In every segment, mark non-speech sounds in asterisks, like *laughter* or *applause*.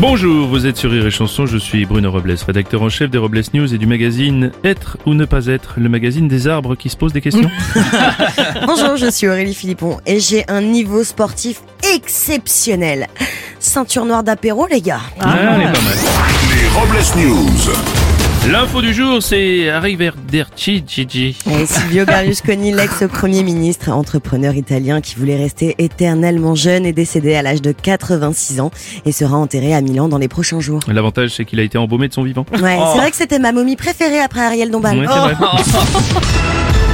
Bonjour, vous êtes sur Rire et Chanson, je suis Bruno Robles, rédacteur en chef des Robles News et du magazine Être ou ne pas être, le magazine des arbres qui se posent des questions. *laughs* Bonjour, je suis Aurélie Philippon et j'ai un niveau sportif exceptionnel. Ceinture noire d'apéro, les gars. Ah, elle est pas mal. Les Robles News. L'info du jour, c'est Arrivederci Gigi. Et Silvio Berlusconi, *laughs* l'ex-premier ministre, entrepreneur italien qui voulait rester éternellement jeune, est décédé à l'âge de 86 ans et sera enterré à Milan dans les prochains jours. L'avantage, c'est qu'il a été embaumé de son vivant. Ouais, c'est vrai que c'était ma momie préférée après Ariel Dombal. Ouais, vrai. *laughs*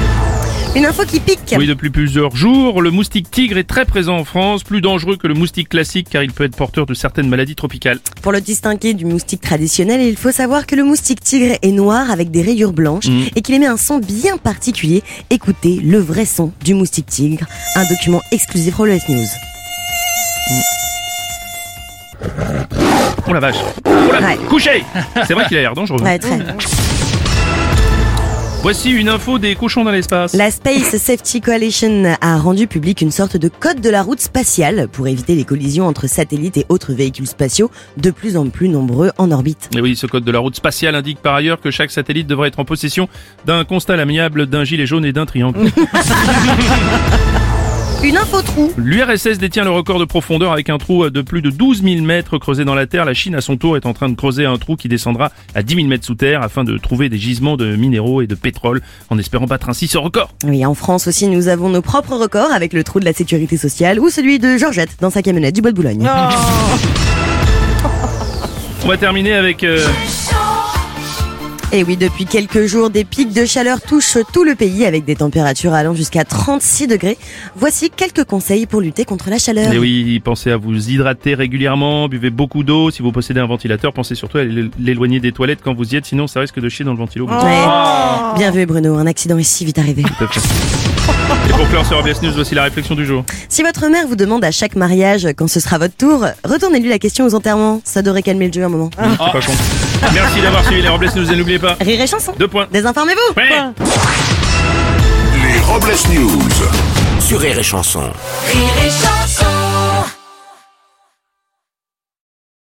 Une info qui pique. Oui, depuis plusieurs jours, le moustique tigre est très présent en France, plus dangereux que le moustique classique car il peut être porteur de certaines maladies tropicales. Pour le distinguer du moustique traditionnel, il faut savoir que le moustique tigre est noir avec des rayures blanches Mm. et qu'il émet un son bien particulier. Écoutez le vrai son du moustique tigre, un document exclusif pour le S-News. Oh la vache. Oh la... Ouais. Couché C'est vrai qu'il a l'air dangereux. Ouais, très. Voici une info des cochons dans l'espace. La Space Safety Coalition a rendu public une sorte de code de la route spatiale pour éviter les collisions entre satellites et autres véhicules spatiaux de plus en plus nombreux en orbite. Et oui, ce code de la route spatiale indique par ailleurs que chaque satellite devrait être en possession d'un constat amiable, d'un gilet jaune et d'un triangle. *laughs* Une info trou. L'URSS détient le record de profondeur avec un trou de plus de 12 000 mètres creusé dans la terre. La Chine, à son tour, est en train de creuser un trou qui descendra à 10 000 mètres sous terre afin de trouver des gisements de minéraux et de pétrole en espérant battre ainsi ce record. Oui, en France aussi, nous avons nos propres records avec le trou de la sécurité sociale ou celui de Georgette dans sa camionnette du Bois de Boulogne. On va terminer avec... euh, Et oui, depuis quelques jours, des pics de chaleur touchent tout le pays avec des températures allant jusqu'à 36 degrés. Voici quelques conseils pour lutter contre la chaleur. Et oui, pensez à vous hydrater régulièrement, buvez beaucoup d'eau. Si vous possédez un ventilateur, pensez surtout à l'éloigner des toilettes quand vous y êtes, sinon ça risque de chier dans le ventilo. Ouais. Bien vu Bruno, un accident est si vite arrivé. Et pour clore sur RBS News, voici la réflexion du jour. Si votre mère vous demande à chaque mariage quand ce sera votre tour, retournez-lui la question aux enterrements. Ça devrait calmer le jeu un moment. C'est pas. Merci d'avoir suivi les Robles News et n'oubliez pas, Rire et chanson. deux points. Désinformez-vous. Ouais. Les Robles News. Sur Rire et Chanson. Rire et chanson.